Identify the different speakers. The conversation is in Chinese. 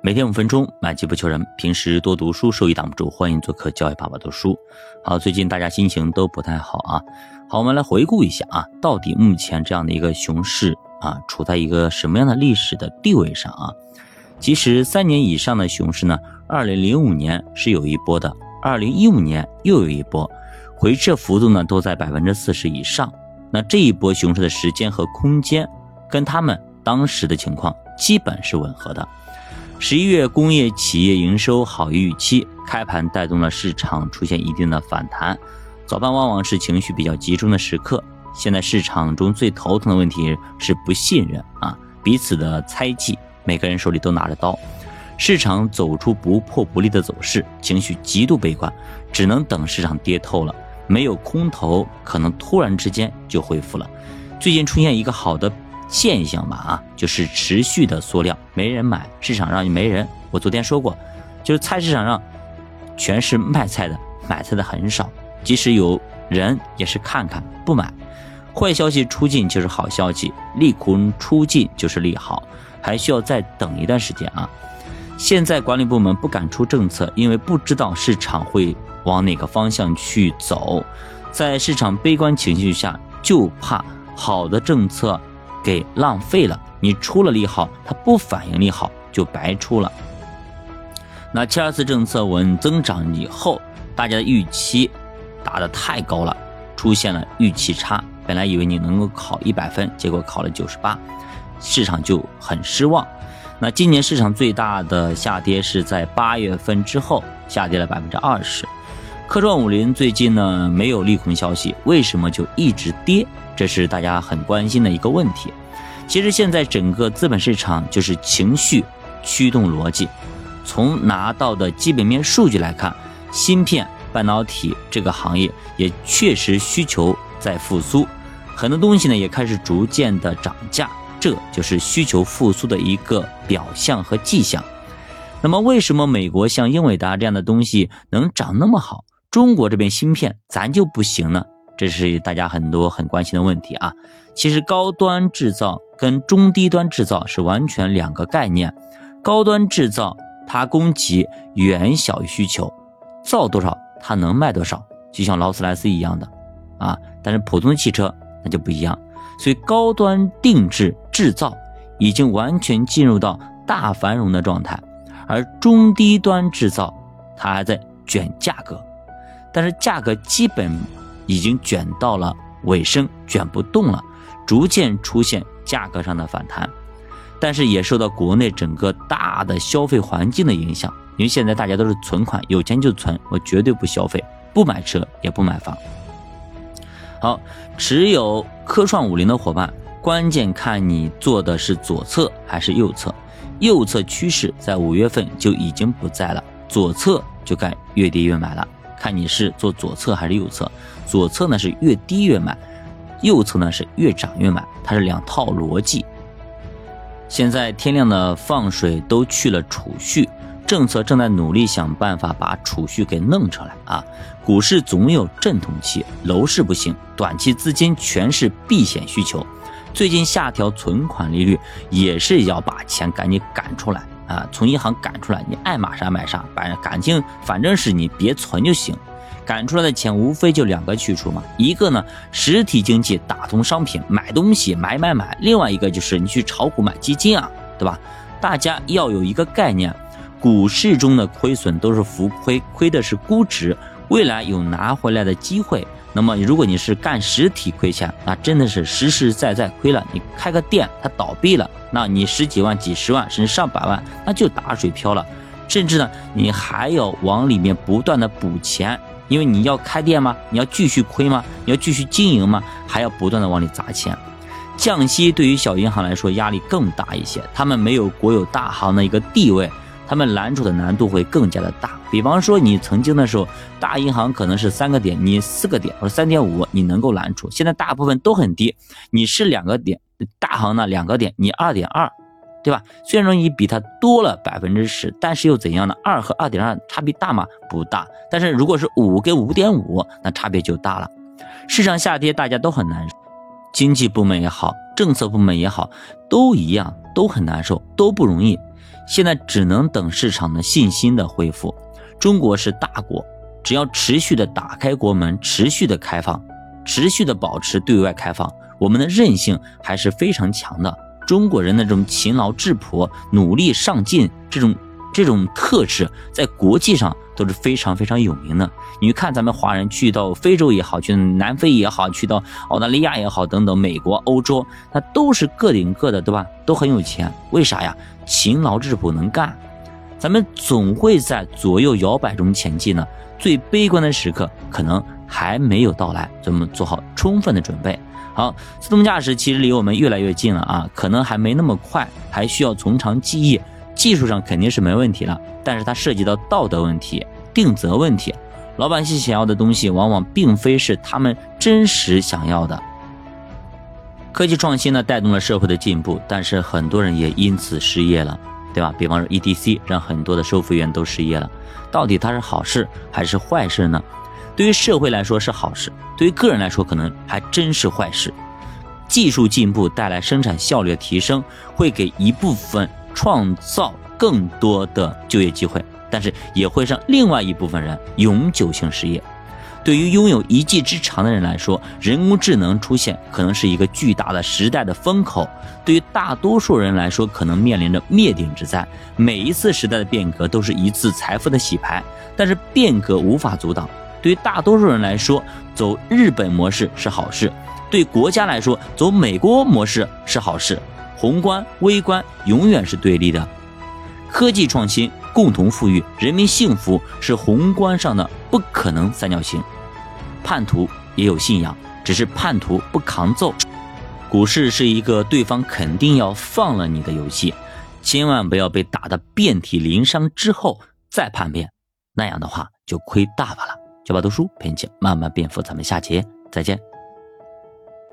Speaker 1: 每天五分钟，买机不求人。平时多读书，收益挡不住。欢迎做客教育爸爸读书。好，最近大家心情都不太好啊。好，我们来回顾一下啊，到底目前这样的一个熊市啊，处在一个什么样的历史的地位上啊？其实三年以上的熊市呢，二零零五年是有一波的，二零一五年又有一波，回撤幅度呢都在百分之四十以上。那这一波熊市的时间和空间，跟他们当时的情况基本是吻合的。十一月工业企业营收好于预期，开盘带动了市场出现一定的反弹。早盘往往是情绪比较集中的时刻，现在市场中最头疼的问题是不信任啊，彼此的猜忌，每个人手里都拿着刀，市场走出不破不立的走势，情绪极度悲观，只能等市场跌透了，没有空头，可能突然之间就恢复了。最近出现一个好的。现象吧啊，就是持续的缩量，没人买，市场上没人。我昨天说过，就是菜市场上全是卖菜的，买菜的很少，即使有人也是看看不买。坏消息出尽就是好消息，利空出尽就是利好，还需要再等一段时间啊。现在管理部门不敢出政策，因为不知道市场会往哪个方向去走，在市场悲观情绪下，就怕好的政策。给浪费了，你出了利好，它不反应利好就白出了。那七二四政策稳增长以后，大家的预期打得太高了，出现了预期差。本来以为你能够考一百分，结果考了九十八，市场就很失望。那今年市场最大的下跌是在八月份之后，下跌了百分之二十。科创五零最近呢没有利空消息，为什么就一直跌？这是大家很关心的一个问题。其实现在整个资本市场就是情绪驱动逻辑。从拿到的基本面数据来看，芯片半导体这个行业也确实需求在复苏，很多东西呢也开始逐渐的涨价，这就是需求复苏的一个表象和迹象。那么为什么美国像英伟达这样的东西能涨那么好？中国这边芯片咱就不行呢，这是大家很多很关心的问题啊。其实高端制造跟中低端制造是完全两个概念。高端制造它供给远小于需求，造多少它能卖多少，就像劳斯莱斯一样的啊。但是普通的汽车那就不一样，所以高端定制制造已经完全进入到大繁荣的状态，而中低端制造它还在卷价格。但是价格基本已经卷到了尾声，卷不动了，逐渐出现价格上的反弹，但是也受到国内整个大的消费环境的影响。因为现在大家都是存款，有钱就存，我绝对不消费，不买车也不买房。好，持有科创五零的伙伴，关键看你做的是左侧还是右侧。右侧趋势在五月份就已经不在了，左侧就该越跌越买了。看你是做左侧还是右侧，左侧呢是越低越买，右侧呢是越涨越买，它是两套逻辑。现在天量的放水都去了储蓄，政策正在努力想办法把储蓄给弄出来啊。股市总有阵痛期，楼市不行，短期资金全是避险需求，最近下调存款利率也是要把钱赶紧赶出来。啊，从银行赶出来，你爱买啥买啥，反正感情反正是你别存就行。赶出来的钱无非就两个去处嘛，一个呢实体经济打通商品买东西买买买，另外一个就是你去炒股买基金啊，对吧？大家要有一个概念，股市中的亏损都是浮亏，亏的是估值，未来有拿回来的机会。那么，如果你是干实体亏钱，那真的是实实在在亏了。你开个店，它倒闭了，那你十几万、几十万，甚至上百万，那就打水漂了。甚至呢，你还要往里面不断的补钱，因为你要开店吗？你要继续亏吗？你要继续经营吗？还要不断的往里砸钱。降息对于小银行来说压力更大一些，他们没有国有大行的一个地位。他们揽储的难度会更加的大。比方说，你曾经的时候，大银行可能是三个点，你四个点或者三点五，你能够揽储。现在大部分都很低，你是两个点，大行呢两个点，你二点二，对吧？虽然说你比它多了百分之十，但是又怎样呢？二和二点二差别大吗？不大。但是如果是五跟五点五，那差别就大了。市场下跌，大家都很难受，经济部门也好，政策部门也好，都一样，都很难受，都不容易。现在只能等市场的信心的恢复。中国是大国，只要持续的打开国门，持续的开放，持续的保持对外开放，我们的韧性还是非常强的。中国人的这种勤劳质朴、努力上进这种这种特质，在国际上都是非常非常有名的。你看，咱们华人去到非洲也好，去南非也好，去到澳大利亚也好，等等，美国、欧洲，那都是个顶个的，对吧？都很有钱，为啥呀？勤劳质朴，能干。咱们总会在左右摇摆中前进呢。最悲观的时刻可能还没有到来，咱们做好充分的准备。好，自动驾驶其实离我们越来越近了啊，可能还没那么快，还需要从长计议。技术上肯定是没问题了，但是它涉及到道德问题、定责问题。老百姓想要的东西，往往并非是他们真实想要的。科技创新呢，带动了社会的进步，但是很多人也因此失业了。对吧？比方说 ETC 让很多的收费员都失业了，到底它是好事还是坏事呢？对于社会来说是好事，对于个人来说可能还真是坏事。技术进步带来生产效率的提升，会给一部分创造更多的就业机会，但是也会让另外一部分人永久性失业。对于拥有一技之长的人来说，人工智能出现可能是一个巨大的时代的风口；对于大多数人来说，可能面临着灭顶之灾。每一次时代的变革都是一次财富的洗牌，但是变革无法阻挡。对大多数人来说，走日本模式是好事；对国家来说，走美国模式是好事。宏观、微观永远是对立的。科技创新、共同富裕、人民幸福是宏观上的不可能三角形。叛徒也有信仰，只是叛徒不扛揍。股市是一个对方肯定要放了你的游戏，千万不要被打得遍体鳞伤之后再叛变，那样的话就亏大发了。小宝读书陪你一起慢慢变富，咱们下节再见。